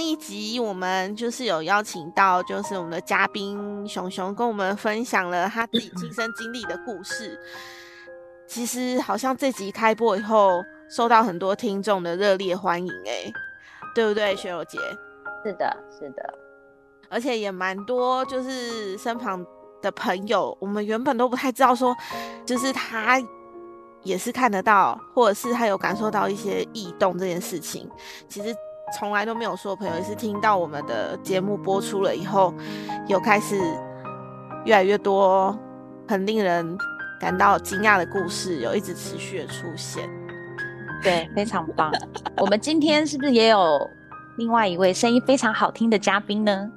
一集我们就是有邀请到，就是我们的嘉宾熊熊跟我们分享了他自己亲身经历的故事。其实好像这集开播以后，受到很多听众的热烈欢迎，哎，对不对，雪柔姐？是的，是的，而且也蛮多，就是身旁的朋友，我们原本都不太知道说，就是他也是看得到，或者是他有感受到一些异动这件事情，其实从来都没有说。朋友也是听到我们的节目播出了以后，有开始越来越多很令人感到惊讶的故事，有一直持续的出现。对，非常棒。我们今天是不是也有？另外一位声音非常好听的嘉宾呢，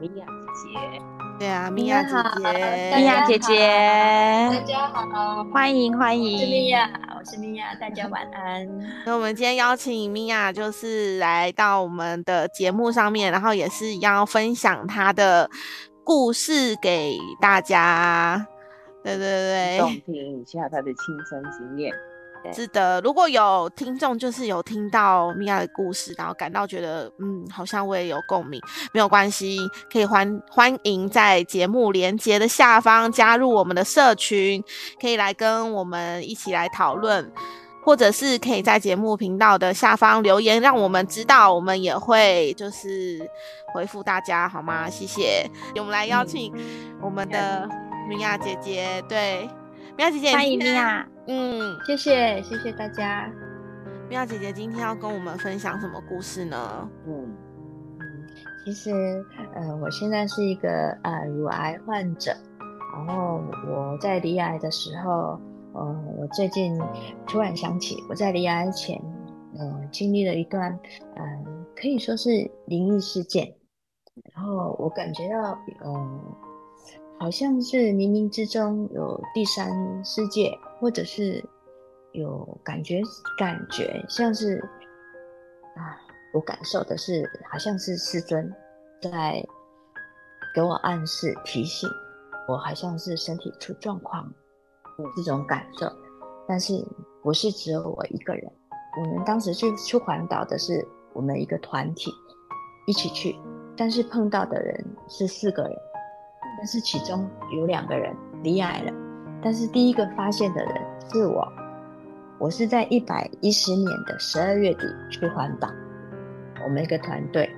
米娅姐姐。对啊，米娅姐姐，米娅姐姐，大家好，欢迎欢迎。米娅，我是米娅，大家晚安。那我们今天邀请米娅，就是来到我们的节目上面，然后也是要分享她的故事给大家。对对对，动听一下她的亲身经验。是的，如果有听众就是有听到米娅的故事，然后感到觉得嗯，好像我也有共鸣，没有关系，可以欢欢迎在节目连接的下方加入我们的社群，可以来跟我们一起来讨论，或者是可以在节目频道的下方留言，让我们知道，我们也会就是回复大家，好吗？谢谢。我们来邀请我们的米娅姐姐，对。米娅姐姐，欢迎米娅。嗯，谢谢谢谢大家。妙姐姐今天要跟我们分享什么故事呢？嗯其实呃，我现在是一个呃乳癌患者，然后我在离癌的时候，呃，我最近突然想起我在离癌前，呃，经历了一段呃可以说是灵异事件，然后我感觉到呃。好像是冥冥之中有第三世界，或者是有感觉，感觉像是啊，我感受的是好像是师尊在给我暗示、提醒我，好像是身体出状况，这种感受。但是不是只有我一个人？我们当时去去环岛的是我们一个团体一起去，但是碰到的人是四个人。但是其中有两个人离癌了，但是第一个发现的人是我，我是在一百一十年的十二月底去环岛，我们一个团队，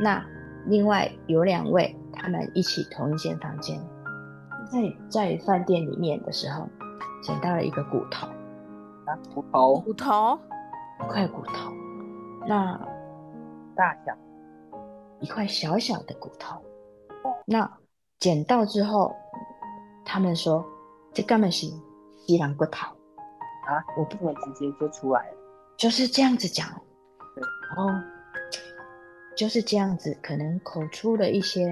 那另外有两位他们一起同一间房间，在在饭店里面的时候捡到了一个骨头，啊骨头？骨头？一块骨头，那大小？一块小小的骨头，那。捡到之后，他们说这根本是西兰骨头啊！我不能直接就出来了，就是这样子讲。然后就是这样子，可能口出了一些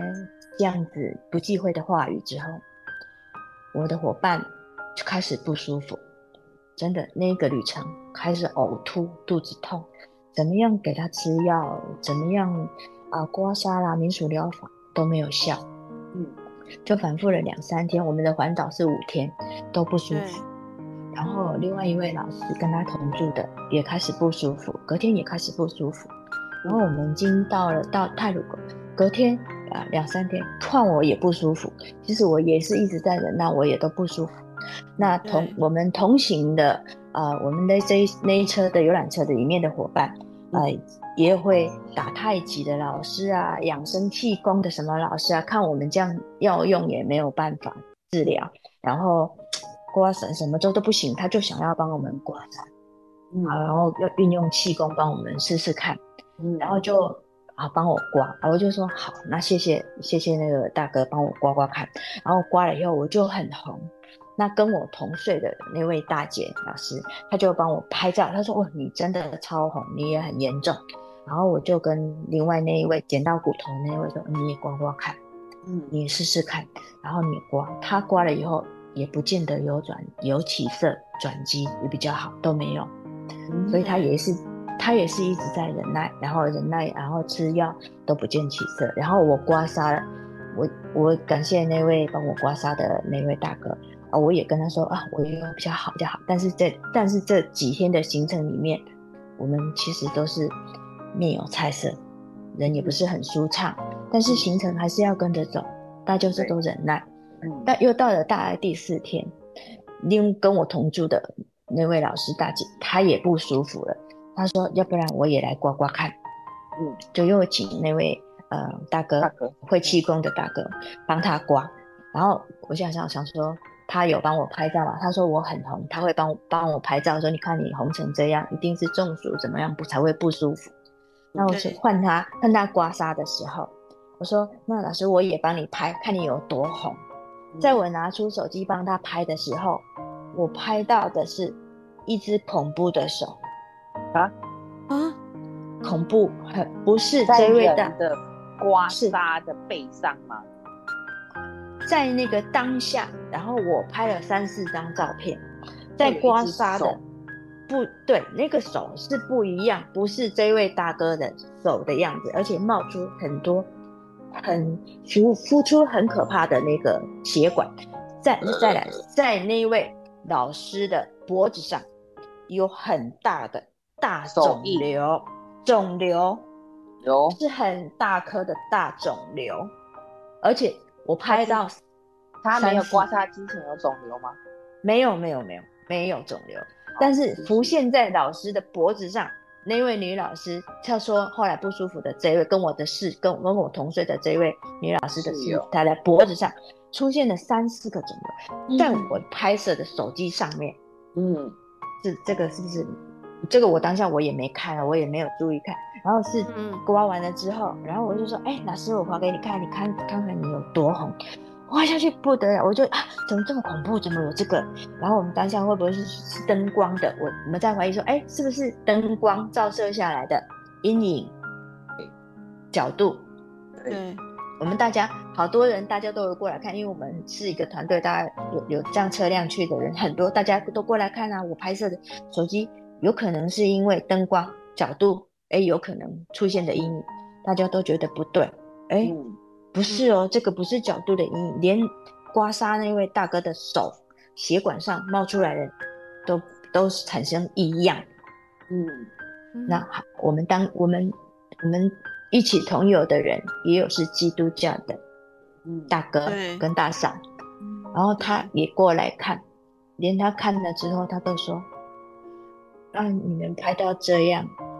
这样子不忌讳的话语之后，我的伙伴就开始不舒服，真的那个旅程开始呕吐、肚子痛，怎么样给他吃药，怎么样啊刮痧啦、民俗疗法都没有效。嗯。就反复了两三天，我们的环岛是五天都不舒服。然后另外一位老师跟他同住的也开始不舒服，隔天也开始不舒服。然后我们已经到了到泰鲁阁，隔天啊两三天换我也不舒服。其实我也是一直在忍耐，我也都不舒服。那同我们同行的啊，我们的这那一车的游览车的里面的伙伴。呃，也会打太极的老师啊，养生气功的什么老师啊，看我们这样药用也没有办法治疗，然后刮痧什么都都不行，他就想要帮我们刮痧，嗯，然后要运用气功帮我们试试看，嗯，然后就啊帮我刮，然后就说好，那谢谢谢谢那个大哥帮我刮刮看，然后刮了以后我就很红。那跟我同岁的那位大姐老师，她就帮我拍照。她说：“哇，你真的超红，你也很严重。”然后我就跟另外那一位捡到骨头那位说：“你也刮刮看，嗯，你试试看。”然后你刮，他刮了以后也不见得有转有起色，转机也比较好，都没有。所以他也是他也是一直在忍耐，然后忍耐，然后吃药都不见起色。然后我刮痧了，我我感谢那位帮我刮痧的那位大哥。啊，我也跟他说啊，我也有比较好，比较好。但是这但是这几天的行程里面，我们其实都是面有菜色，人也不是很舒畅，但是行程还是要跟着走，大家就是都忍耐。嗯，但又到了大概第四天，另跟我同住的那位老师大姐，她也不舒服了。她说：“要不然我也来刮刮看。”嗯，就又请那位呃大哥大哥会气功的大哥帮他刮。然后我想想想说，他有帮我拍照嘛？他说我很红，他会帮我帮我拍照，说你看你红成这样，一定是中暑，怎么样不才会不舒服。那我去换他换他刮痧的时候，我说那老师我也帮你拍，看你有多红。在我拿出手机帮他拍的时候，我拍到的是一只恐怖的手，啊啊，恐怖很不是在这位的刮是痧的背上吗？在那个当下，然后我拍了三四张照片，在刮痧的，不对，那个手是不一样，不是这位大哥的手的样子，而且冒出很多很浮浮出很可怕的那个血管。再再来，在那位老师的脖子上有很大的大肿瘤，肿瘤有是很大颗的大肿瘤，而且我拍到他没有刮痧之前有肿瘤吗？没有没有没有没有肿瘤，但是浮现在老师的脖子上。那位女老师，她说后来不舒服的这一位跟我的室跟跟我同岁的这位女老师的室室友，她的脖子上出现了三四个肿瘤，在嗯我拍摄的手机上面，嗯，是这个是不是？这个我当下我也没看了，我也没有注意看。然后是嗯刮完了之后，然后我就说：“哎、老师，我划给你看，你看看看你有多红。”画下去不得了，我就啊，怎么这么恐怖？怎么有这个？然后我们当下会不会是是灯光的？我我们在怀疑说，哎，是不是灯光照射下来的阴影角度？对，我们大家好多人，大家都有过来看，因为我们是一个团队，大家有有这样车辆去的人很多，大家都过来看啊。我拍摄的手机有可能是因为灯光角度，哎，有可能出现的阴影，大家都觉得不对，哎，嗯不是哦，这个不是角度的阴影，连刮痧那位大哥的手血管上冒出来的都都产生异样。嗯嗯那好我们当我们我们一起同游的人，也有是基督教的嗯，大哥跟大嫂，然后他也过来看，连他看了之后，他都说：“啊，你们拍到这样，嗯，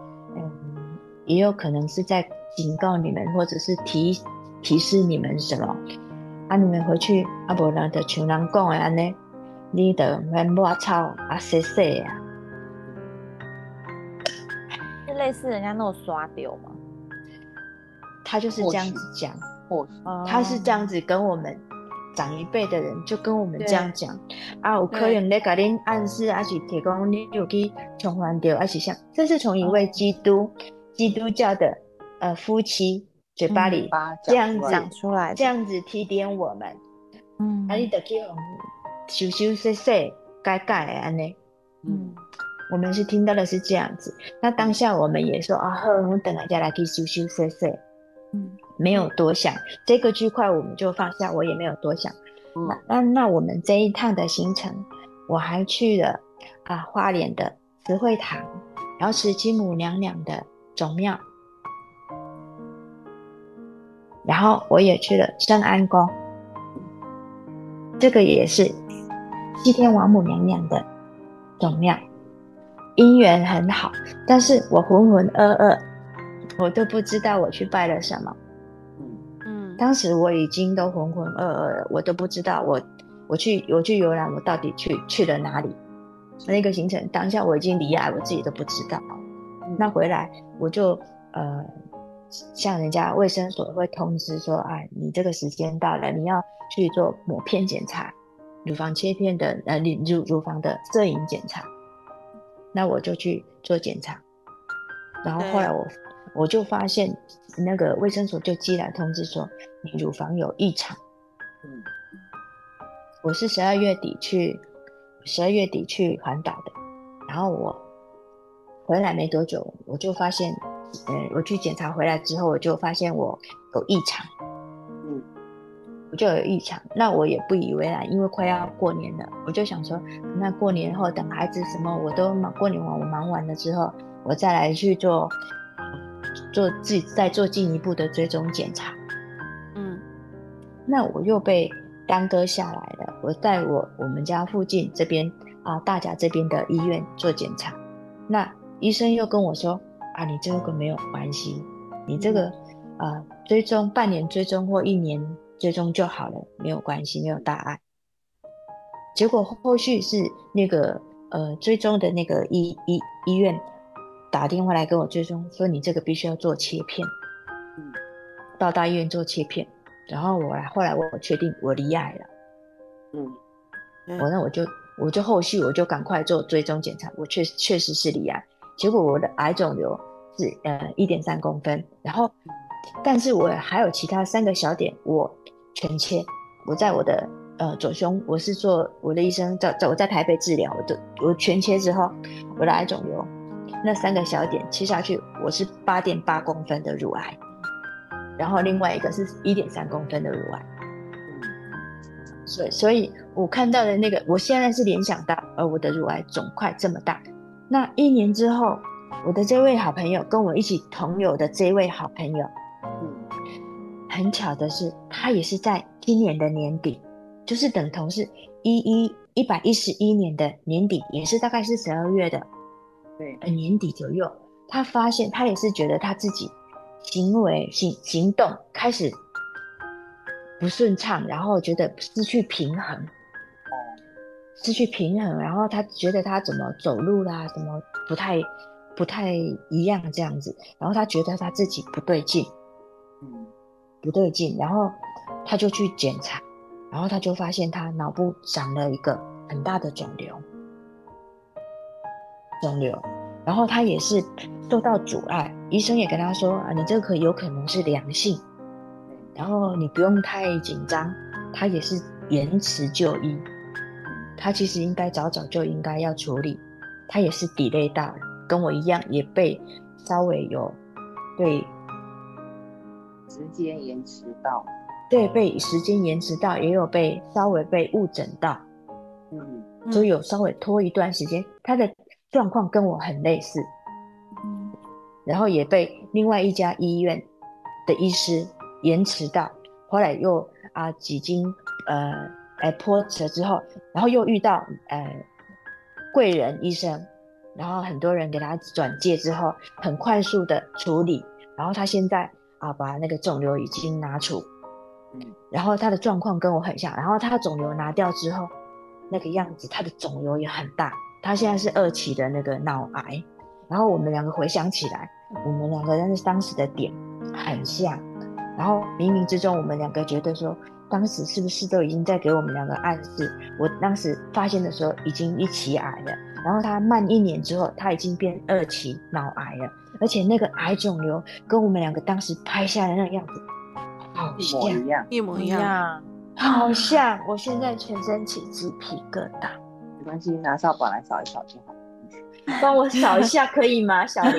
也有可能是在警告你们，或者是提提示你们什么？啊，你们回去啊，无人就像人讲的安尼，你的免抹草啊，洗洗啊。”是类似人家那种刷掉吗？他就是这样子讲，他是这样子跟我们长一辈的人就跟我们这样讲啊，有可能在给恁暗示，还是提供你有去重还掉，还是像这是从一位基督、基督教的呃夫妻嘴巴里这样子讲出来这样子提点我们，嗯。啊，你得去互修修洗洗、改改的安尼。嗯。我们是听到的是这样子，那当下我们也说啊，好，我们等下再来去修修洗洗。嗯。没有多想。这个区块，我们就放下，我也没有多想。嗯。那那那我们这一趟的行程，我还去了啊花莲的慈惠堂，然后慈禧母娘娘的总庙，然后我也去了圣安宫，这个也是西天王母娘娘的总庙，姻缘很好，但是我浑浑噩噩，我都不知道我去拜了什么。嗯嗯当时我已经都浑浑噩噩了，我都不知道我我去我去游览，我到底去去了哪里？那个行程当下我已经离开，我自己都不知道。那回来我就呃，向人家卫生所会通知说，啊，你这个时间到了，你要去做抹片检查，乳房切片的呃乳乳乳房的摄影检查。那我就去做检查，然后后来我我就发现那个卫生所就寄来通知说你乳房有异常。嗯我是十二月底去，十二月底去环岛的，然后我回来没多久，我就发现，呃，我去检查回来之后，我就发现我有异常，嗯我就有异常，那我也不以为然，因为快要过年了，我就想说，那过年后等孩子什么我都忙，过年完我忙完了之后，我再来去做做自己再做进一步的追踪检查。嗯那我又被耽搁下来了。我在我我们家附近这边啊，大甲这边的医院做检查，那医生又跟我说啊，你这个没有关系，你这个呃追踪半年追踪或一年追踪就好了，没有关系，没有大碍。结果后续是那个呃追踪的那个医医医院打电话来跟我追踪，说你这个必须要做切片，嗯到大医院做切片。然后我来后来我确定我离癌了，嗯我那我就我就后续我就赶快做追踪检查，我确确实是离癌，结果我的癌肿瘤是呃一点三公分，然后但是我还有其他三个小点我全切，我在我的呃左胸我是做我的医生在在我在台北治疗，我的我全切之后，我的癌肿瘤那三个小点切下去，我是八点八公分的乳癌，然后另外一个是一点三公分的乳癌。所以，所以我看到的那个，我现在是联想到，呃，我的乳癌肿块这么大。那一年之后，我的这位好朋友跟我一起同游的这位好朋友，嗯很巧的是，他也是在今年的年底，就是等同是一一一百一十一年的年底，也是大概是十二月的对，呃年底左右，他发现他也是觉得他自己行为行行动开始不顺畅，然后觉得失去平衡，失去平衡，然后他觉得他怎么走路啦，怎么不太不太一样这样子，然后他觉得他自己不对劲，嗯。不对劲，然后他就去检查，然后他就发现他脑部长了一个很大的肿瘤，肿瘤，然后他也是受到阻碍，医生也跟他说啊，你这个可有可能是良性，然后你不用太紧张，他也是延迟就医，他其实应该早早就应该要处理，他也是 delay 到了，跟我一样也被稍微有被时间延迟到，对被时间延迟到，也有被稍微被误诊到，嗯所以有稍微拖一段时间。他的状况跟我很类似，嗯然后也被另外一家医院的医师延迟到，后来又啊几经呃呃波折之后，然后又遇到呃贵人医生，然后很多人给他转介之后，很快速的处理，然后他现在啊把那个肿瘤已经拿出，嗯然后他的状况跟我很像，然后他肿瘤拿掉之后，那个样子，他的肿瘤也很大，他现在是二期的那个脑癌。然后我们两个回想起来，我们两个人当时的点很像，然后冥冥之中，我们两个觉得说，当时是不是都已经在给我们两个暗示？我当时发现的时候已经一期癌了，然后他慢一年之后，他已经变二期脑癌了，而且那个癌肿瘤跟我们两个当时拍下的那个样子好一模像一，样，一一模一样。样，好像，我现在全身起鸡皮疙瘩。没关系，拿扫把来扫一扫就好。帮我扫一下可以吗，小林？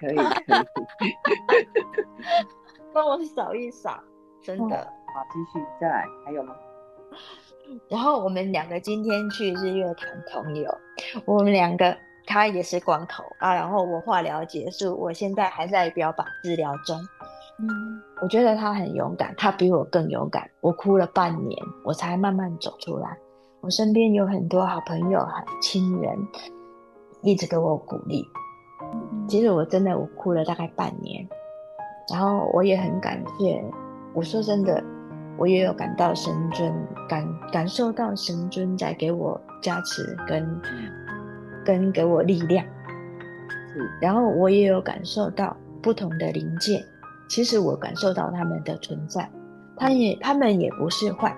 可以可以，帮我扫一扫，真的。好，继续再来，还有吗？然后我们两个今天去日月潭同游，我们两个他也是光头啊，然后我化疗结束，我现在还在标靶治疗中。嗯我觉得他很勇敢，他比我更勇敢。我哭了半年，我才慢慢走出来。我身边有很多好朋友、很亲人，一直给我鼓励。其实我真的我哭了大概半年，然后我也很感谢。我说真的，我也有感到神尊感感受到神尊在给我加持跟跟给我力量，是，然后我也有感受到不同的灵界，其实我感受到他们的存在，他也他们也不是坏，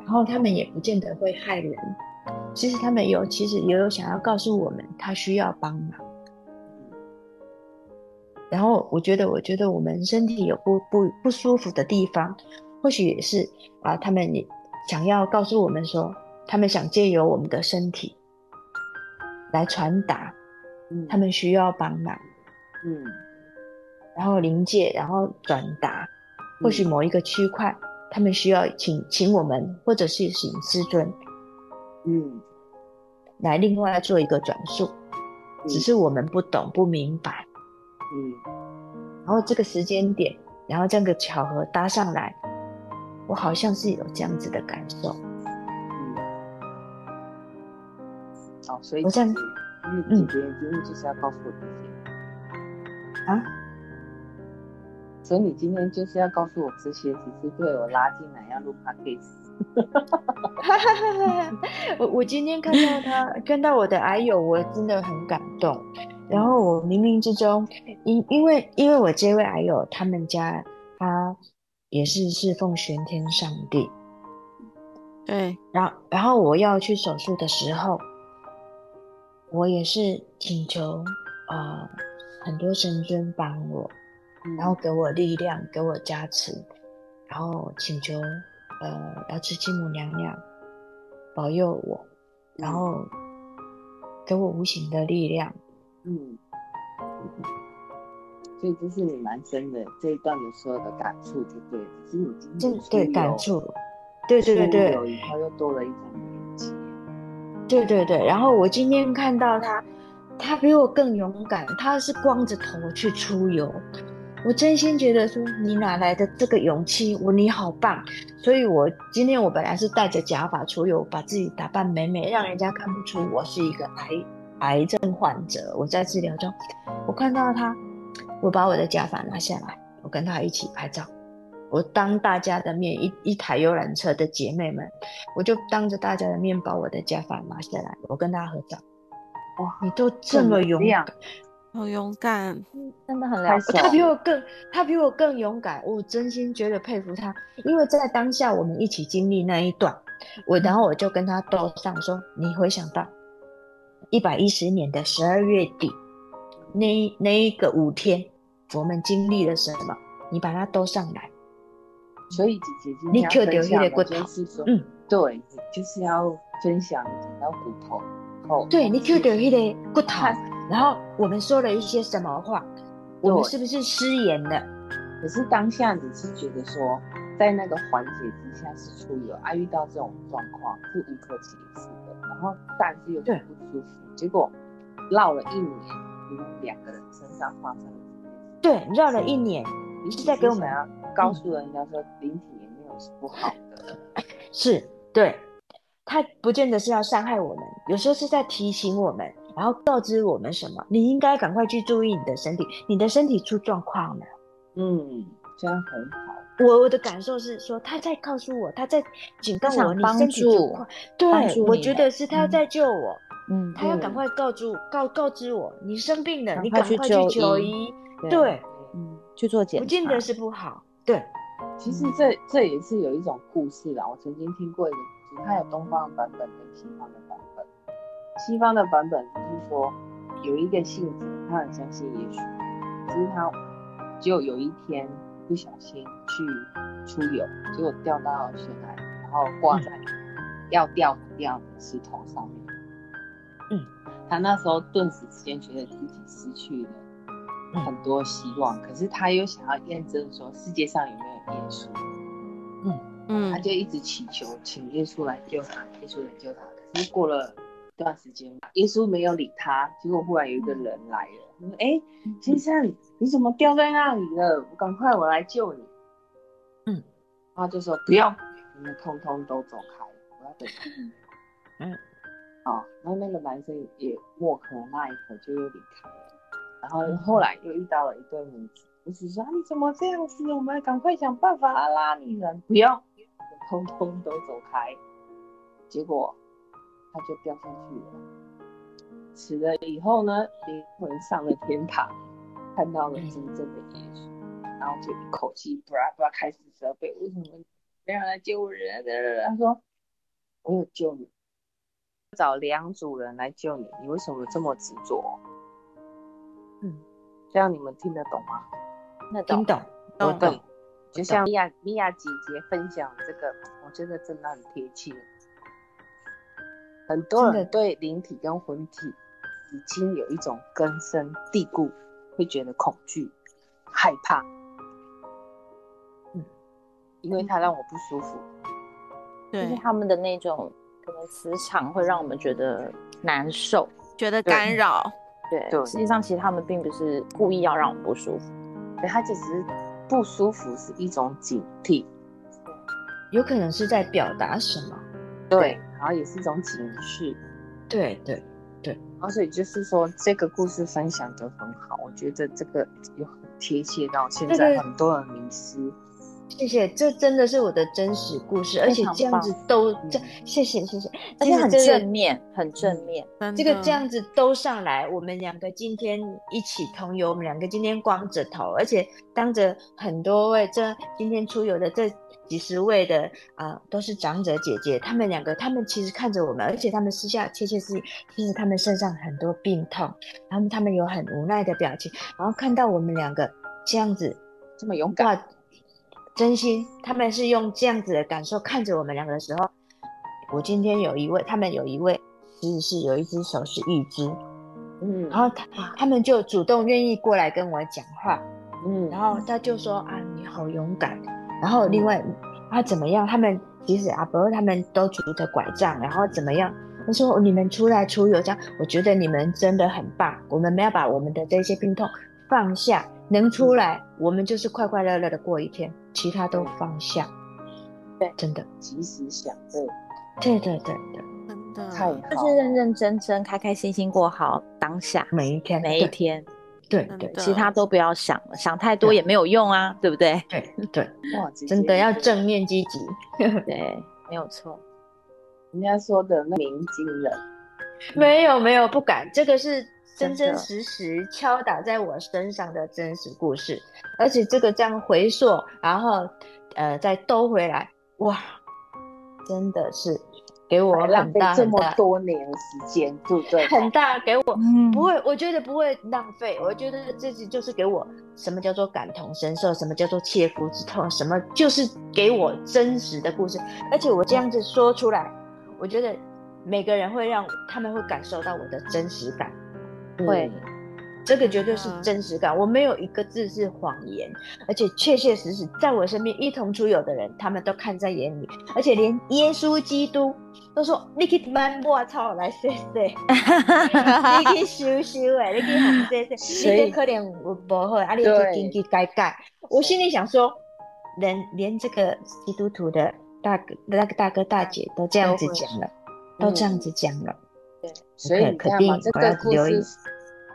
然后他们也不见得会害人，其实他们有其实也有想要告诉我们他需要帮忙。然后我觉得，我觉得我们身体有不不不舒服的地方，或许也是啊，他们也想要告诉我们说，他们想借由我们的身体来传达，嗯。他们需要帮忙，嗯。然后临界，然后转达，或许某一个区块，他们需要请请我们，或者是请师尊嗯，来另外做一个转述，只是我们不懂不明白。嗯。然后这个时间点，然后这样个巧合搭上来，我好像是有这样子的感受。嗯，哦，所以我这样其实因为姐姐今天就是要告诉我这些，啊，所以你今天就是要告诉我这些，只是被我拉进来要录 podcast。我我今天看到他，看到我的癌友，我真的很感动。然后我冥冥之中，因因为因为我这位癌友，他们家他也是侍奉玄天上帝，对，然后然后我要去手术的时候，我也是请求呃很多神尊帮我，然后给我力量，给我加持，然后请求呃瑶池金母娘娘保佑我，然后给我无形的力量。嗯，所以这是你蛮深的这一段的时候的感触，就对了。只是你今天对感触，对对对对出游以后又多了一张连接。对对对。然后我今天看到他，他比我更勇敢，他是光着头去出游。我真心觉得说，你哪来的这个勇气？我你好棒！所以我今天我本来是戴着假发出游，把自己打扮美美，让人家看不出我是一个癌癌症患者。我在治疗中，我看到他，我把我的假发拿下来，我跟他一起拍照。我当大家的面，一一台游览车的姐妹们，我就当着大家的面把我的假发拿下来，我跟他合照。哇，你都这么勇敢，好勇敢，真的很了不起。他比我更，他比我更勇敢，我真心觉得佩服他。因为在当下我们一起经历那一段，我然后我就跟他斗上说，你回想到一百一十年的十二月底，那那一个五天，我们经历了什么？你把它都上来。所以姐姐今你天要分享的那个骨头就是说，嗯，对，就是要分享到骨头哦，对你 Q 掉那个骨头看，然后我们说了一些什么话？我们是不是失言了？可是当下你是觉得说，在那个环节之下是出游啊，遇到这种状况是无可解释的，然后但是又不舒服，结果绕了一年，你们两个人身上发生了对，绕了一年，你是在给我们想要告诉人家说，灵体也没有是不好的，是对，他不见得是要伤害我们，有时候是在提醒我们，然后告知我们什么，你应该赶快去注意你的身体，你的身体出状况了。嗯，这样很好，我我的感受是说，他在告诉我，他在警告我，你身体助出况。对，我觉得是他嗯。在救我，嗯，他要赶嗯快告知告告知我，你生病了，你赶快去求医。对对，嗯，去做检查，不见得是不好。对，其实这这也是有一种故事啦，我曾经听过一个故事，它有东方的版本跟西方的版本。西方的版本就是说，有一个信子，他很相信耶稣，只是他就有一天不小心去出游，结果掉到悬崖，然后挂在要掉不掉的石头上面。嗯，他那时候顿时之间觉得自己失去了嗯很多希望，可是他又想要验证说世界上有没有耶稣，嗯他就一直祈求，请耶稣来救他，耶稣来救他。可是过了一段时间，耶稣没有理他，结果忽然有一个人来了，他说：“哎，先生，你怎么掉在那里了？我赶快我来救你。”嗯，然后就说：“不要，你们通通都走开，我要等你。”嗯，好，然后那个男生也默克了那一刻就又离开了。然后后来又遇到了一对母子，母子说：“啊，你怎么这样子？我们赶快想办法拉你人，不要，通通都走开。”结果他就掉下去了。死了以后呢，灵魂上了天堂，看到了真正的耶稣，然后就一口气不拉不拉开始责备：“为什么没有人来救我人？”他说：“我有救你，找两组人来救你，你为什么这么执着？”嗯，这样你们听得懂吗？那听懂，懂，我懂懂。就像米娅米娅姐姐分享这个，我觉得真的很贴切。很多人对灵体跟魂体已经有一种根深蒂固，会觉得恐惧、害怕。嗯，因为它让我不舒服。就是对，他们的那种可能磁场会让我们觉得难受。觉得干扰，对，对实际上其实他们并不是故意要让我们不舒服。对，他就只是不舒服，是一种警惕，有可能是在表达什么？对，然后也是一种警示，对对对，然后所以就是说这个故事分享的很好，我觉得这个有很贴切到现在很多人迷失，谢谢，这真的是我的真实故事，而且这样子都这嗯，谢谢谢谢，而且很正面，很正面。这个这样子都上来，我们两个今天一起同游，我们两个今天光着头，而且当着很多位这今天出游的这几十位的啊、都是长者姐姐，他们两个，他们其实看着我们，而且他们私下窃窃私语，其实他们身上很多病痛，然后他们有很无奈的表情，然后看到我们两个这样子，这么勇敢，哇，真心，他们是用这样子的感受看着我们两个的时候，我今天有一位，他们有一位其实是有一只手是一只，嗯。然后他他们就主动愿意过来跟我讲话，嗯，然后他就说啊你好勇敢，然后另外啊怎么样，他们其实阿伯他们都拄着拐杖，然后怎么样？他说你们出来出游这样，我觉得你们真的很棒，我们没有把我们的这些病痛放下，能出来我们就是快快乐乐的过一天，其他都放下。对真的，及时想，对，对对对对，真的太好，就是认认真真、开开心心过好当下每一天，每一天，对对其他都不要想了，想太多也没有用啊，对不对？对对，哇，真的要正面积极。对，没有错。人家说的那明经人，没有没有不敢，这个是真真实实敲打在我身上的真实故事，而且这个这样回溯，然后呃再兜回来，哇，真的是给我浪很费这么多年时间，对不对？很大给我。嗯不会，我觉得不会浪费。我觉得这是就是给我什么叫做感同身受，什么叫做切肤之痛，什么就是给我真实的故事。而且我这样子说出来，我觉得每个人会让他们会感受到我的真实感。会嗯这个绝对是嗯。真实感，我没有一个字是谎言，而且确确实实在我身边一同出游的人，他们都看在眼里，而且连耶稣基督都说：“你去慢我操来谢谢，你去修修诶，你去行谢谢，你这可怜我不好，啊，你去对。紧急改改。”我心里想说，连连这个基督徒的大哥、那个大哥大姐都这样子讲了，都这样子讲了，所以你看嘛，这个故事，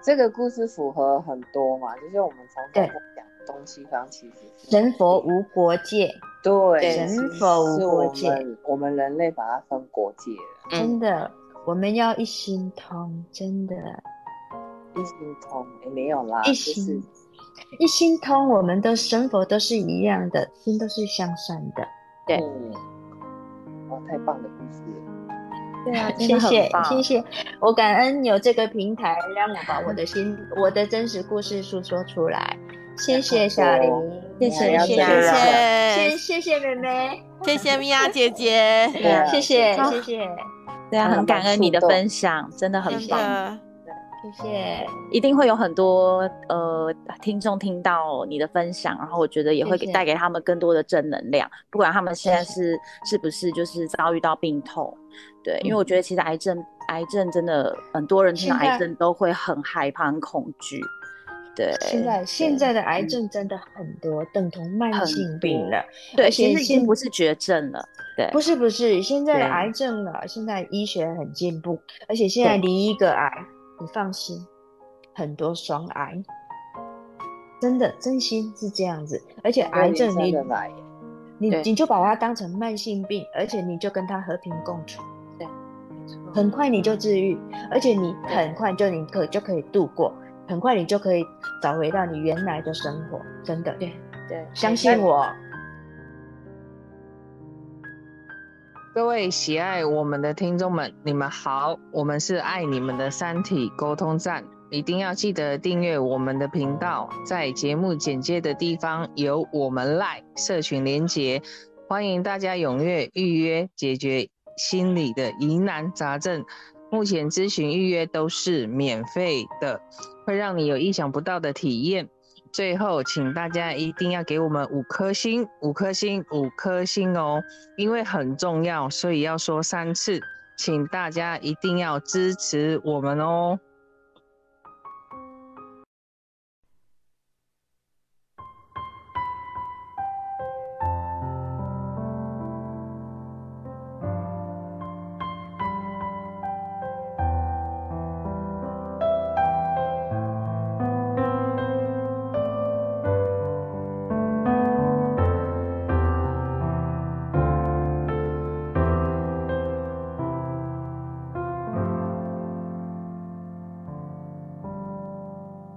这个故事符合很多嘛，就是我们常常对在讲东西方其实是人佛无国界。对，人佛无国界我们人类把它分国界了，真的，我们要一心通，真的，一心通也没有啦，一心一心通，我们的生活都是一样的，心都是向善的。对嗯，哦，太棒的故事了，对啊，真谢谢谢谢，我感恩有这个平台，让我把我的心、我的真实故事诉说出来。谢谢小林，谢谢谢谢大谢谢谢妹妹，谢谢米娅姐姐，谢谢啊谢。谢对啊，很感恩你的分享，真的很棒。的，谢谢，一定会有很多呃听众听到你的分享，然后我觉得也会谢谢。带给他们更多的正能量，不管他们现在是是不是就是遭遇到病痛，对，因为我觉得其实癌症癌症真的很多人听到癌症都会很害怕、很恐惧，对，现在现在的癌嗯。症真的很多，等同慢性病了。对，其实已经不是绝症了，对，不是不是，现在的癌症了，现在医学很进步，而且现在对。离一个癌，你放心，很多双癌，真的真心是这样子，而且癌症你你你就把它当成慢性病，而且你就跟它和平共处，很快你就治愈，而且你很快就你可就可以度过，很快你就可以找回到你原来的生活，真的，对对，相信我。各位喜爱我们的听众们，你们好，我们是爱你们的三体沟通站，一定要记得订阅我们的频道，在节目简介的地方有我们赖社群连结，欢迎大家踊跃预约解决心理的疑难杂症。目前咨询预约都是免费的，会让你有意想不到的体验。最后，请大家一定要给我们五颗星，五颗星，五颗星哦，因为很重要，所以要说三次，请大家一定要支持我们哦。